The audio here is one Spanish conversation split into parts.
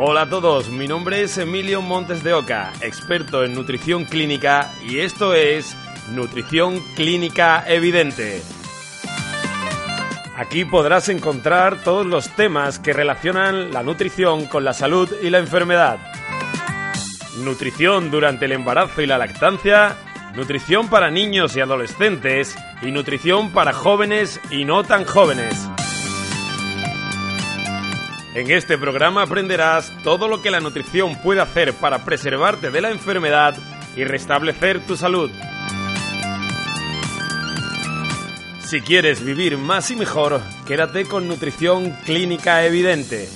Hola a todos, mi nombre es Emilio Montes de Oca, experto en nutrición clínica y esto es Nutrición Clínica Evidente. Aquí podrás encontrar todos los temas que relacionan la nutrición con la salud y la enfermedad. Nutrición durante el embarazo y la lactancia, nutrición para niños y adolescentes y nutrición para jóvenes y no tan jóvenes. En este programa aprenderás todo lo que la nutrición puede hacer para preservarte de la enfermedad y restablecer tu salud. Si quieres vivir más y mejor, quédate con Nutrición Clínica Evidente.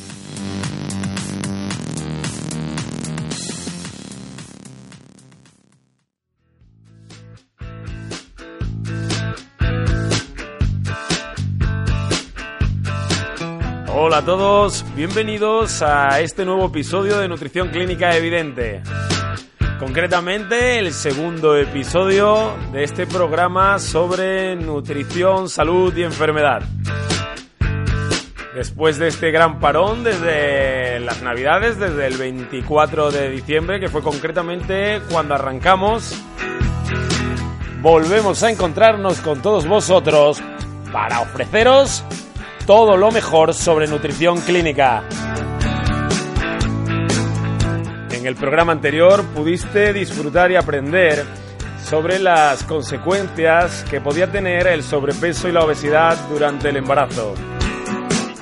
Todos, bienvenidos a este nuevo episodio de Nutrición Clínica Evidente. Concretamente el segundo episodio de este programa sobre nutrición, salud y enfermedad. Después de este gran parón desde las navidades, desde el 24 de diciembre, que fue concretamente cuando arrancamos, volvemos a encontrarnos con todos vosotros para ofreceros todo lo mejor sobre nutrición clínica. En el programa anterior pudiste disfrutar y aprender sobre las consecuencias que podía tener el sobrepeso y la obesidad durante el embarazo.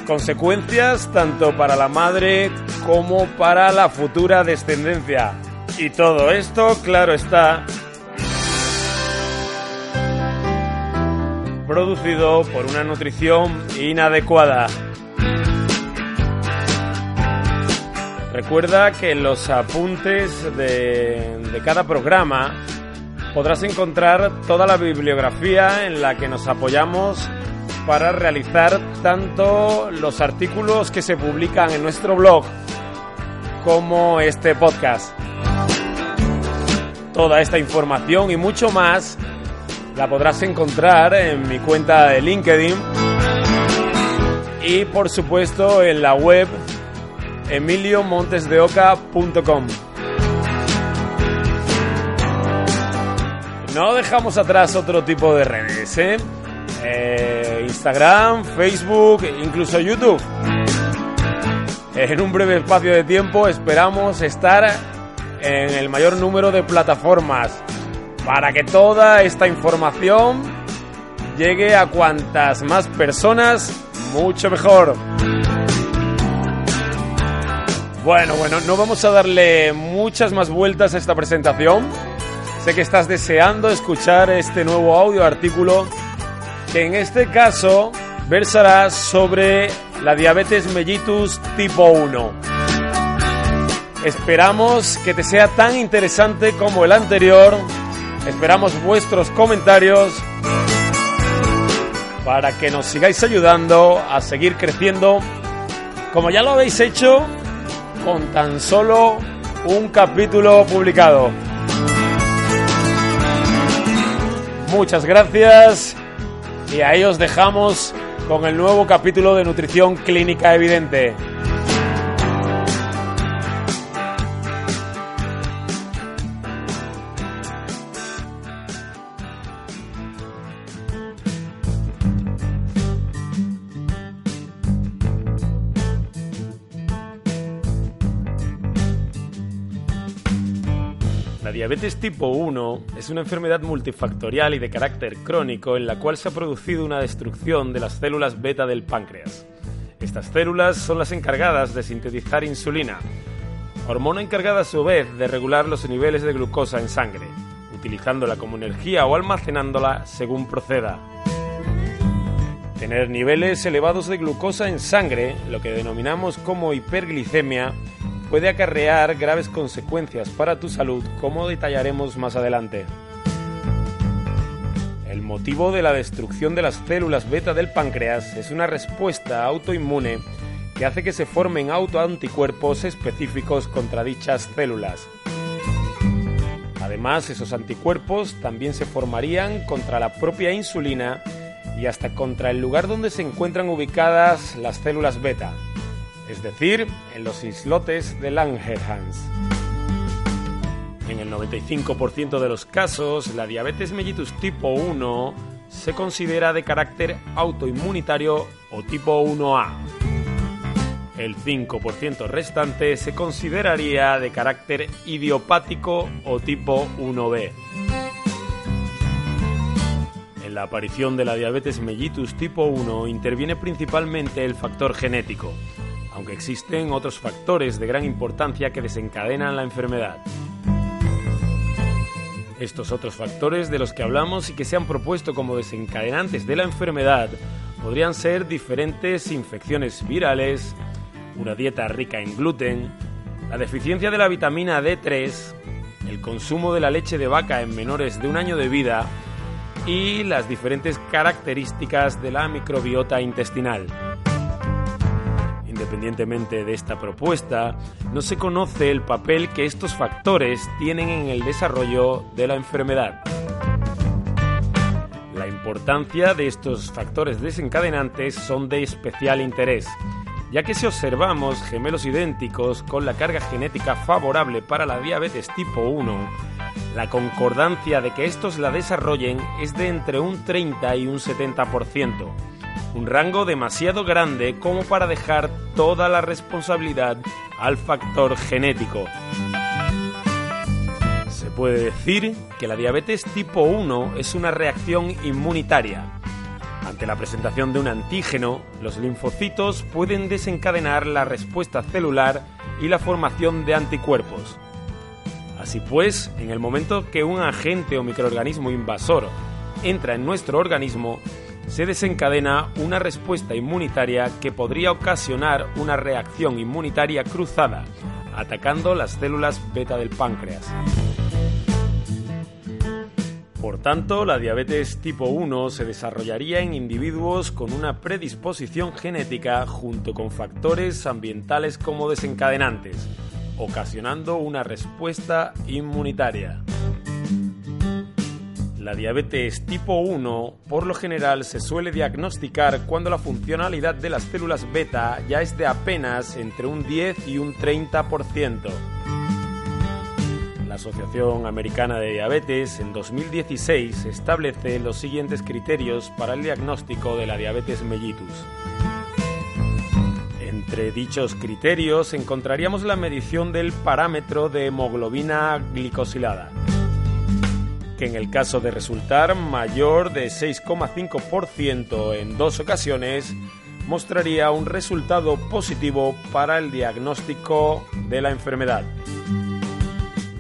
Consecuencias tanto para la madre como para la futura descendencia. Y todo esto, claro está, producido por una nutrición inadecuada. Recuerda que en los apuntes de, de, cada programa podrás encontrar toda la bibliografía en la que nos apoyamos para realizar tanto los artículos que se publican en nuestro blog como este podcast. Toda esta información y mucho más la podrás encontrar en mi cuenta de LinkedIn y por supuesto en la web emiliomontesdeoca.com. No dejamos atrás otro tipo de redes, ¿eh? Eh, Instagram, Facebook, incluso YouTube. En un breve espacio de tiempo esperamos estar en el mayor número de plataformas para que toda esta información llegue a cuantas más personas, mucho mejor. Bueno, bueno, no vamos a darle muchas más vueltas a esta presentación. Sé que estás deseando escuchar este nuevo audio artículo que en este caso versará sobre la diabetes mellitus tipo 1. Esperamos que te sea tan interesante como el anterior. Esperamos vuestros comentarios para que nos sigáis ayudando a seguir creciendo como ya lo habéis hecho con tan solo un capítulo publicado. Muchas gracias y ahí os dejamos con el nuevo capítulo de Nutrición Clínica Evidente. Diabetes tipo 1 es una enfermedad multifactorial y de carácter crónico en la cual se ha producido una destrucción de las células beta del páncreas. Estas células son las encargadas de sintetizar insulina, hormona encargada a su vez de regular los niveles de glucosa en sangre, utilizándola como energía o almacenándola según proceda. Tener niveles elevados de glucosa en sangre, lo que denominamos como hiperglicemia, puede acarrear graves consecuencias para tu salud, como detallaremos más adelante. El motivo de la destrucción de las células beta del páncreas es una respuesta autoinmune que hace que se formen autoanticuerpos específicos contra dichas células. Además, esos anticuerpos también se formarían contra la propia insulina y hasta contra el lugar donde se encuentran ubicadas las células beta, es decir, en los islotes de Langerhans. En el 95% de los casos, la diabetes mellitus tipo 1 se considera de carácter autoinmunitario o tipo 1A. El 5% restante se consideraría de carácter idiopático o tipo 1B. En la aparición de la diabetes mellitus tipo 1 interviene principalmente el factor genético, aunque existen otros factores de gran importancia que desencadenan la enfermedad. Estos otros factores de los que hablamos y que se han propuesto como desencadenantes de la enfermedad podrían ser diferentes infecciones virales, una dieta rica en gluten, la deficiencia de la vitamina D3, el consumo de la leche de vaca en menores de un año de vida y las diferentes características de la microbiota intestinal. Independientemente de esta propuesta, no se conoce el papel que estos factores tienen en el desarrollo de la enfermedad. La importancia de estos factores desencadenantes son de especial interés, ya que si observamos gemelos idénticos con la carga genética favorable para la diabetes tipo 1, la concordancia de que estos la desarrollen es de entre un 30 y un 70%, un rango demasiado grande como para dejar toda la responsabilidad al factor genético. Se puede decir que la diabetes tipo 1 es una reacción inmunitaria. Ante la presentación de un antígeno, los linfocitos pueden desencadenar la respuesta celular y la formación de anticuerpos. Así pues, en el momento que un agente o microorganismo invasor entra en nuestro organismo, se desencadena una respuesta inmunitaria que podría ocasionar una reacción inmunitaria cruzada, atacando las células beta del páncreas. Por tanto, la diabetes tipo 1 se desarrollaría en individuos con una predisposición genética junto con factores ambientales como desencadenantes, ocasionando una respuesta inmunitaria. La diabetes tipo 1 por lo general se suele diagnosticar cuando la funcionalidad de las células beta ya es de apenas entre un 10 y un 30%. La Asociación Americana de Diabetes en 2016 establece los siguientes criterios para el diagnóstico de la diabetes mellitus. Entre dichos criterios encontraríamos la medición del parámetro de hemoglobina glicosilada que en el caso de resultar mayor de 6,5% en dos ocasiones, mostraría un resultado positivo para el diagnóstico de la enfermedad.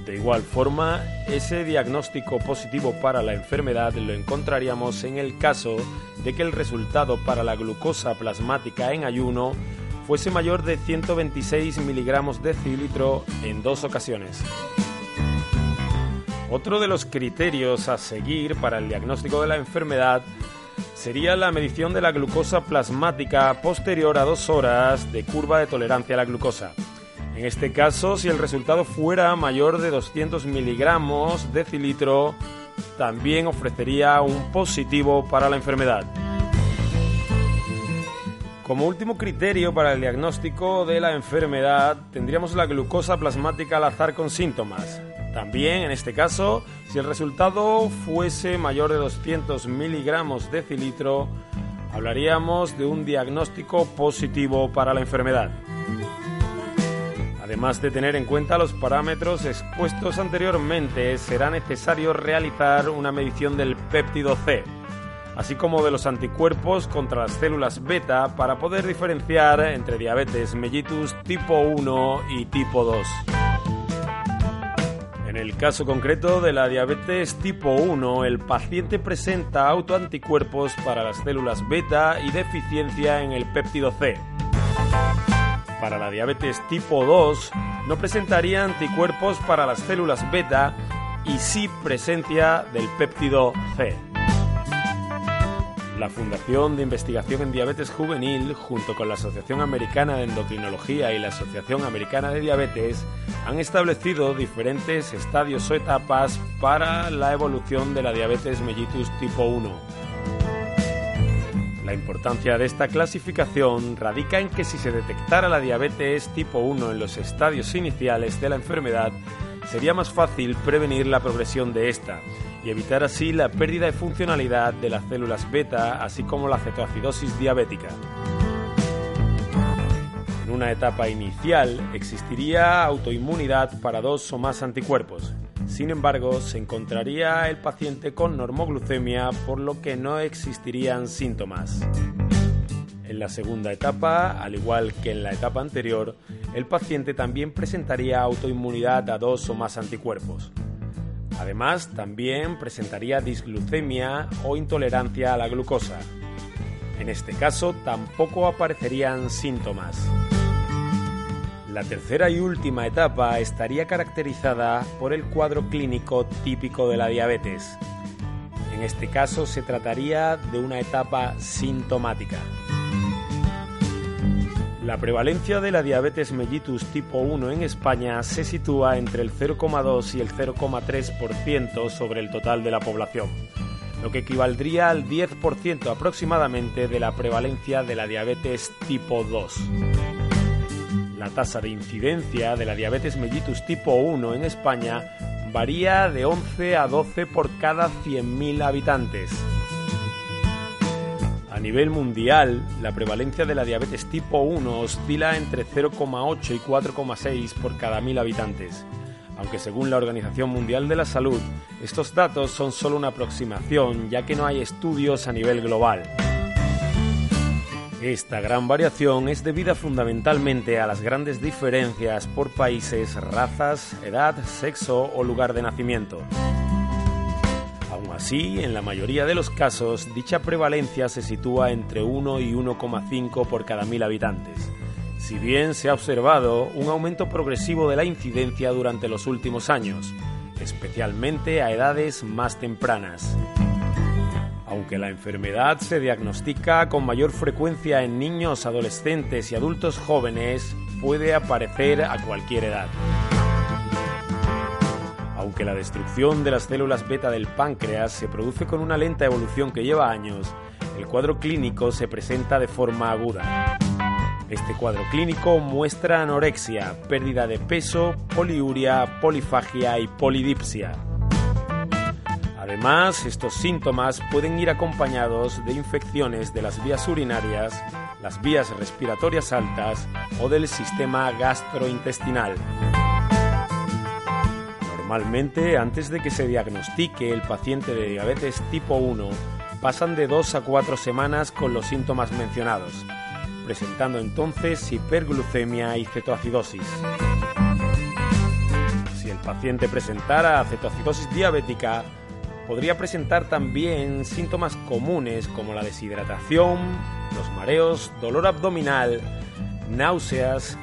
De igual forma, ese diagnóstico positivo para la enfermedad lo encontraríamos en el caso de que el resultado para la glucosa plasmática en ayuno fuese mayor de 126 miligramos de cilitro en dos ocasiones. Otro de los criterios a seguir para el diagnóstico de la enfermedad sería la medición de la glucosa plasmática posterior a dos horas de curva de tolerancia a la glucosa. En este caso, si el resultado fuera mayor de 200 miligramos de cilitro, también ofrecería un positivo para la enfermedad. Como último criterio para el diagnóstico de la enfermedad, tendríamos la glucosa plasmática al azar con síntomas. También, en este caso, si el resultado fuese mayor de 200 miligramos de cilitro, hablaríamos de un diagnóstico positivo para la enfermedad. Además de tener en cuenta los parámetros expuestos anteriormente, será necesario realizar una medición del péptido C, así como de los anticuerpos contra las células beta para poder diferenciar entre diabetes mellitus tipo 1 y tipo 2. En el caso concreto de la diabetes tipo 1, el paciente presenta autoanticuerpos para las células beta y deficiencia en el péptido C. Para la diabetes tipo 2, no presentaría anticuerpos para las células beta y sí presencia del péptido C. La Fundación de Investigación en Diabetes Juvenil, junto con la Asociación Americana de Endocrinología y la Asociación Americana de Diabetes, han establecido diferentes estadios o etapas para la evolución de la diabetes mellitus tipo 1. La importancia de esta clasificación radica en que si se detectara la diabetes tipo 1 en los estadios iniciales de la enfermedad, sería más fácil prevenir la progresión de esta y evitar así la pérdida de funcionalidad de las células beta, así como la cetoacidosis diabética. En una etapa inicial existiría autoinmunidad para dos o más anticuerpos, sin embargo, se encontraría el paciente con normoglucemia, por lo que no existirían síntomas. En la segunda etapa, al igual que en la etapa anterior, el paciente también presentaría autoinmunidad a dos o más anticuerpos. Además, también presentaría disglucemia o intolerancia a la glucosa. En este caso, tampoco aparecerían síntomas. La tercera y última etapa estaría caracterizada por el cuadro clínico típico de la diabetes. En este caso se trataría de una etapa sintomática. La prevalencia de la diabetes mellitus tipo 1 en España se sitúa entre el 0,2 y el 0,3% sobre el total de la población, lo que equivaldría al 10% aproximadamente de la prevalencia de la diabetes tipo 2. La tasa de incidencia de la diabetes mellitus tipo 1 en España varía de 11 a 12 por cada 100.000 habitantes. A nivel mundial, la prevalencia de la diabetes tipo 1 oscila entre 0,8 y 4,6 por cada 1.000 habitantes, aunque según la Organización Mundial de la Salud, estos datos son solo una aproximación ya que no hay estudios a nivel global. Esta gran variación es debida fundamentalmente a las grandes diferencias por países, razas, edad, sexo o lugar de nacimiento. Así, en la mayoría de los casos, dicha prevalencia se sitúa entre 1 y 1,5 por cada mil habitantes, si bien se ha observado un aumento progresivo de la incidencia durante los últimos años, especialmente a edades más tempranas. Aunque la enfermedad se diagnostica con mayor frecuencia en niños, adolescentes y adultos jóvenes, puede aparecer a cualquier edad. Aunque la destrucción de las células beta del páncreas se produce con una lenta evolución que lleva años, el cuadro clínico se presenta de forma aguda. Este cuadro clínico muestra anorexia, pérdida de peso, poliuria, polifagia y polidipsia. Además, estos síntomas pueden ir acompañados de infecciones de las vías urinarias, las vías respiratorias altas o del sistema gastrointestinal. Normalmente, antes de que se diagnostique el paciente de diabetes tipo 1, pasan de 2 a 4 semanas con los síntomas mencionados, presentando entonces hiperglucemia y cetoacidosis. Si el paciente presentara cetoacidosis diabética, podría presentar también síntomas comunes como la deshidratación, los mareos, dolor abdominal, náuseas,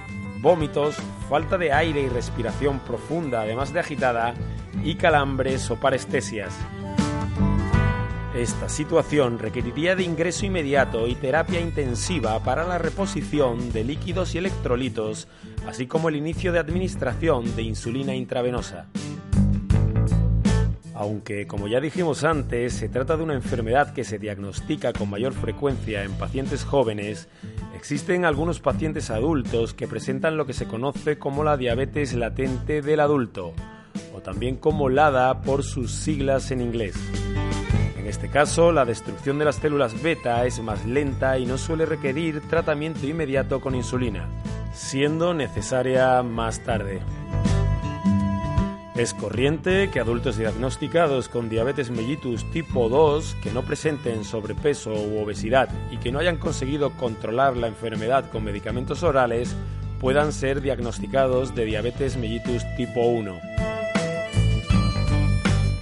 vómitos, falta de aire y respiración profunda, además de agitada, y calambres o parestesias. Esta situación requeriría de ingreso inmediato y terapia intensiva para la reposición de líquidos y electrolitos, así como el inicio de administración de insulina intravenosa. Aunque, como ya dijimos antes, se trata de una enfermedad que se diagnostica con mayor frecuencia en pacientes jóvenes, existen algunos pacientes adultos que presentan lo que se conoce como la diabetes latente del adulto, o también como LADA por sus siglas en inglés. En este caso, la destrucción de las células beta es más lenta y no suele requerir tratamiento inmediato con insulina, siendo necesaria más tarde. Es corriente que adultos diagnosticados con diabetes mellitus tipo 2 que no presenten sobrepeso u obesidad y que no hayan conseguido controlar la enfermedad con medicamentos orales puedan ser diagnosticados de diabetes mellitus tipo 1.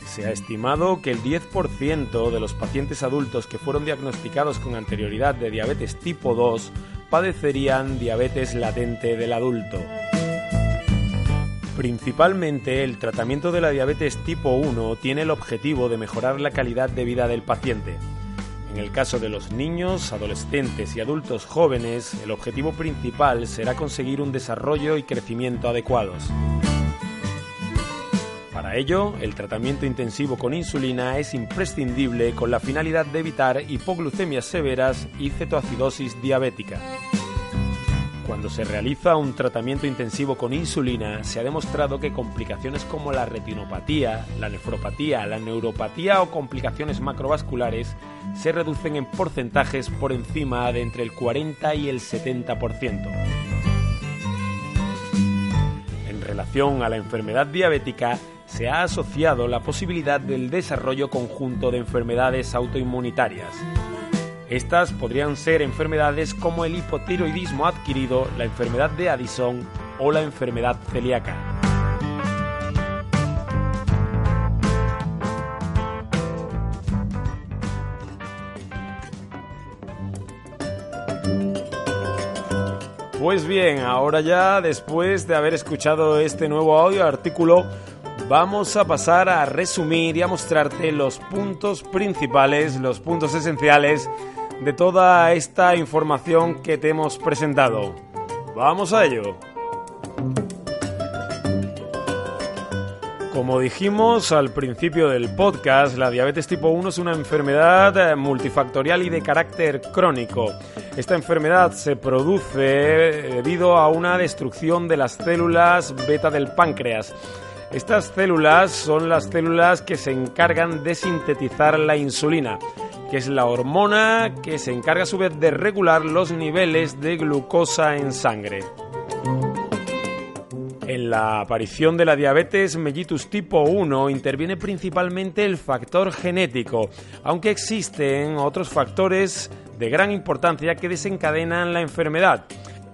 Se ha estimado que el 10% de los pacientes adultos que fueron diagnosticados con anterioridad de diabetes tipo 2 padecerían diabetes latente del adulto. Principalmente el tratamiento de la diabetes tipo 1 tiene el objetivo de mejorar la calidad de vida del paciente. En el caso de los niños, adolescentes y adultos jóvenes, el objetivo principal será conseguir un desarrollo y crecimiento adecuados Para ello, el tratamiento intensivo con insulina es imprescindible con la finalidad de evitar hipoglucemias severas y cetoacidosis diabética. Cuando se realiza un tratamiento intensivo con insulina, se ha demostrado que complicaciones como la retinopatía, la nefropatía, la neuropatía o complicaciones macrovasculares se reducen en porcentajes por encima de entre el 40 y el 70%. En relación a la enfermedad diabética, se ha asociado la posibilidad del desarrollo conjunto de enfermedades autoinmunitarias. Estas podrían ser enfermedades como el hipotiroidismo adquirido, la enfermedad de Addison o la enfermedad celíaca. Pues bien, ahora ya después de haber escuchado este nuevo audio artículo, vamos a pasar a resumir y a mostrarte los puntos principales, los puntos esenciales de toda esta información que te hemos presentado. Vamos a ello. Como dijimos al principio del podcast, la diabetes tipo 1 es una enfermedad eh, multifactorial y de carácter crónico. Esta enfermedad se produce debido a una destrucción de las células beta del páncreas. Estas células son las células que se encargan de sintetizar la insulina que es la hormona que se encarga a su vez de regular los niveles de glucosa en sangre. En la aparición de la diabetes mellitus tipo 1 interviene principalmente el factor genético, aunque existen otros factores de gran importancia que desencadenan la enfermedad,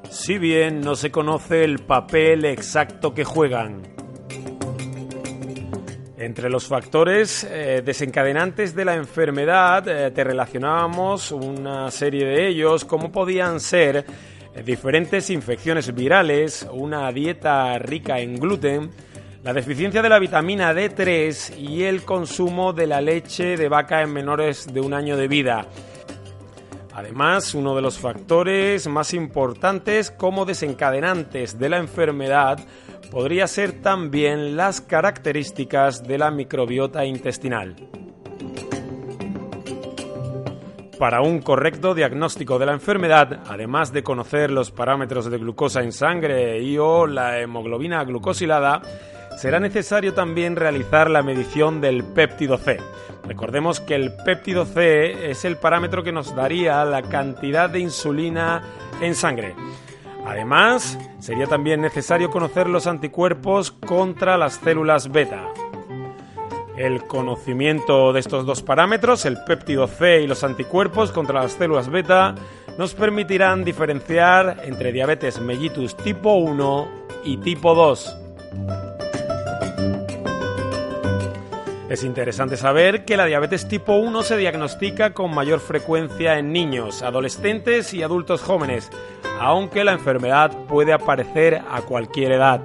si bien no se conoce el papel exacto que juegan. Entre los factores eh, desencadenantes de la enfermedad eh, te relacionábamos una serie de ellos, como podían ser eh, diferentes infecciones virales, una dieta rica en gluten, la deficiencia de la vitamina D3 y el consumo de la leche de vaca en menores de un año de vida. Además, uno de los factores más importantes como desencadenantes de la enfermedad podría ser también las características de la microbiota intestinal. Para un correcto diagnóstico de la enfermedad, además de conocer los parámetros de glucosa en sangre y o la hemoglobina glucosilada, será necesario también realizar la medición del péptido C. Recordemos que el péptido C es el parámetro que nos daría la cantidad de insulina en sangre. Además, sería también necesario conocer los anticuerpos contra las células beta. El conocimiento de estos dos parámetros, el péptido C y los anticuerpos contra las células beta, nos permitirán diferenciar entre diabetes mellitus tipo 1 y tipo 2. Es interesante saber que la diabetes tipo 1 se diagnostica con mayor frecuencia en niños, adolescentes y adultos jóvenes, aunque la enfermedad puede aparecer a cualquier edad.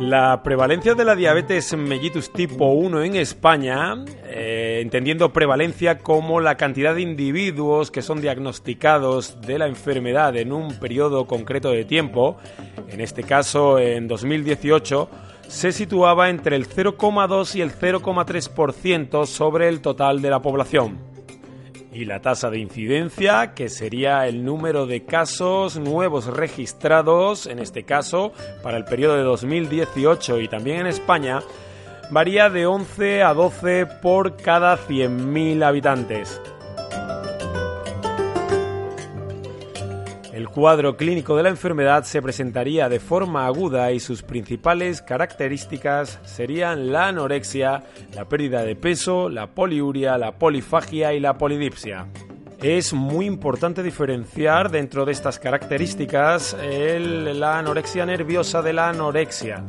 La prevalencia de la diabetes mellitus tipo 1 en España, eh, entendiendo prevalencia como la cantidad de individuos que son diagnosticados de la enfermedad en un periodo concreto de tiempo, en este caso en 2018, se situaba entre el 0,2 y el 0,3% sobre el total de la población. Y la tasa de incidencia, que sería el número de casos nuevos registrados, en este caso, para el periodo de 2018 y también en España, varía de 11 a 12 por cada 100.000 habitantes. El cuadro clínico de la enfermedad se presentaría de forma aguda y sus principales características serían la anorexia, la pérdida de peso, la poliuria, la polifagia y la polidipsia. Es muy importante diferenciar dentro de estas características la anorexia nerviosa de la anorexia.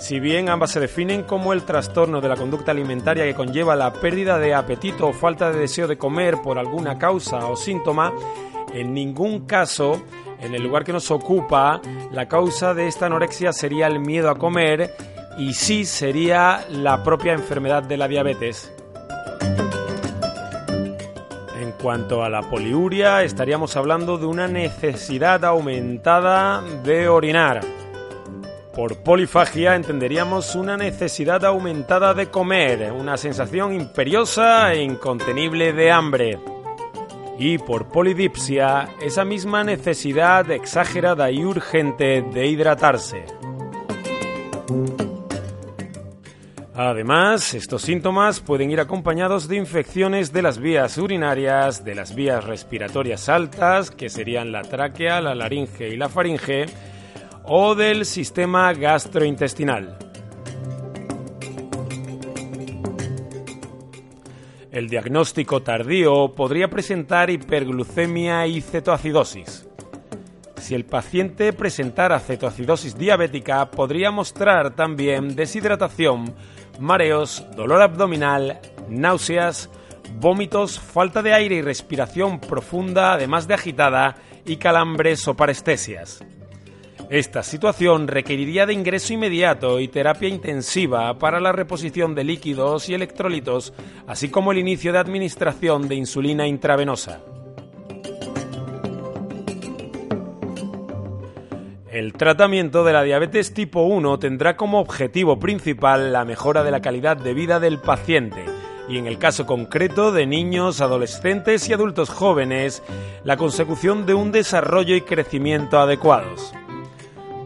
Si bien ambas se definen como el trastorno de la conducta alimentaria que conlleva la pérdida de apetito o falta de deseo de comer por alguna causa o síntoma, en ningún caso, en el lugar que nos ocupa, la causa de esta anorexia sería el miedo a comer y sí sería la propia enfermedad de la diabetes. En cuanto a la poliuria, estaríamos hablando de una necesidad aumentada de orinar. Por polifagia entenderíamos una necesidad aumentada de comer, una sensación imperiosa e incontenible de hambre. Y por polidipsia, esa misma necesidad exagerada y urgente de hidratarse. Además, estos síntomas pueden ir acompañados de infecciones de las vías urinarias, de las vías respiratorias altas, que serían la tráquea, la laringe y la faringe, o del sistema gastrointestinal. El diagnóstico tardío podría presentar hiperglucemia y cetoacidosis. Si el paciente presentara cetoacidosis diabética, podría mostrar también deshidratación, mareos, dolor abdominal, náuseas, vómitos, falta de aire y respiración profunda, además de agitada, y calambres o parestesias. Esta situación requeriría de ingreso inmediato y terapia intensiva para la reposición de líquidos y electrolitos, así como el inicio de administración de insulina intravenosa. El tratamiento de la diabetes tipo 1 tendrá como objetivo principal la mejora de la calidad de vida del paciente y en el caso concreto de niños, adolescentes y adultos jóvenes, la consecución de un desarrollo y crecimiento adecuados.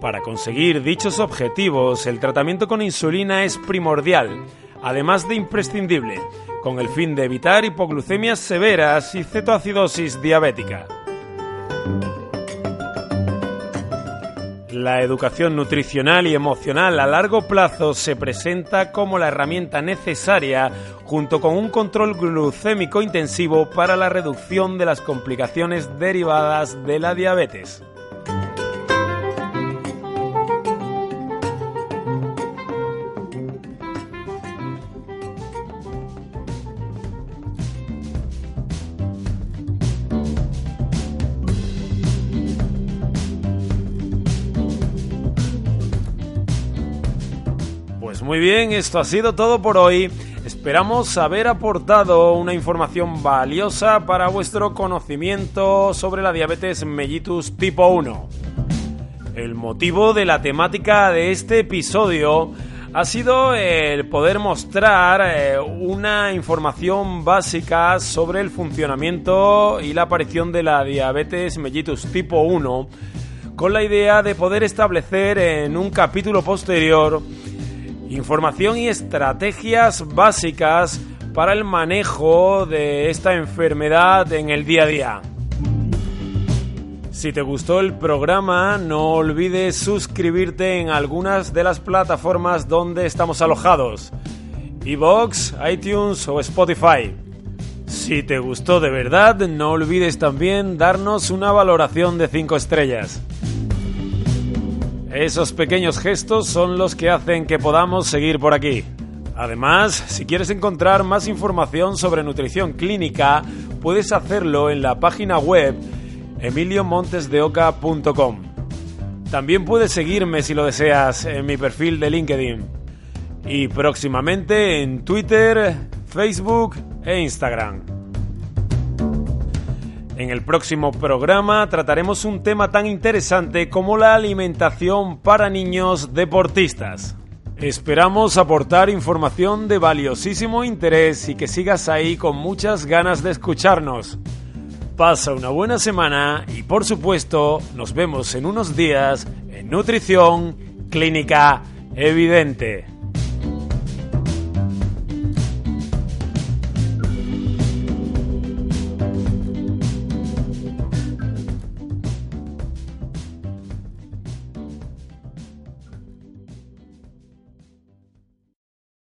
Para conseguir dichos objetivos, el tratamiento con insulina es primordial, además de imprescindible, con el fin de evitar hipoglucemias severas y cetoacidosis diabética. La educación nutricional y emocional a largo plazo se presenta como la herramienta necesaria junto con un control glucémico intensivo para la reducción de las complicaciones derivadas de la diabetes. Muy bien, esto ha sido todo por hoy. Esperamos haber aportado una información valiosa para vuestro conocimiento sobre la diabetes mellitus tipo 1. El motivo de la temática de este episodio ha sido el poder mostrar eh, una información básica sobre el funcionamiento y la aparición de la diabetes mellitus tipo 1 con la idea de poder establecer en un capítulo posterior información y estrategias básicas para el manejo de esta enfermedad en el día a día. Si te gustó el programa, no olvides suscribirte en algunas de las plataformas donde estamos alojados. Evox, iTunes o Spotify. Si te gustó de verdad, no olvides también darnos una valoración de 5 estrellas. Esos pequeños gestos son los que hacen que podamos seguir por aquí. Además, si quieres encontrar más información sobre nutrición clínica, puedes hacerlo en la página web emiliomontesdeoca.com. También puedes seguirme si lo deseas en mi perfil de LinkedIn y próximamente en Twitter, Facebook e Instagram. En el próximo programa trataremos un tema tan interesante como la alimentación para niños deportistas. Esperamos aportar información de valiosísimo interés y que sigas ahí con muchas ganas de escucharnos. Pasa una buena semana y por supuesto nos vemos en unos días en Nutrición Clínica Evidente.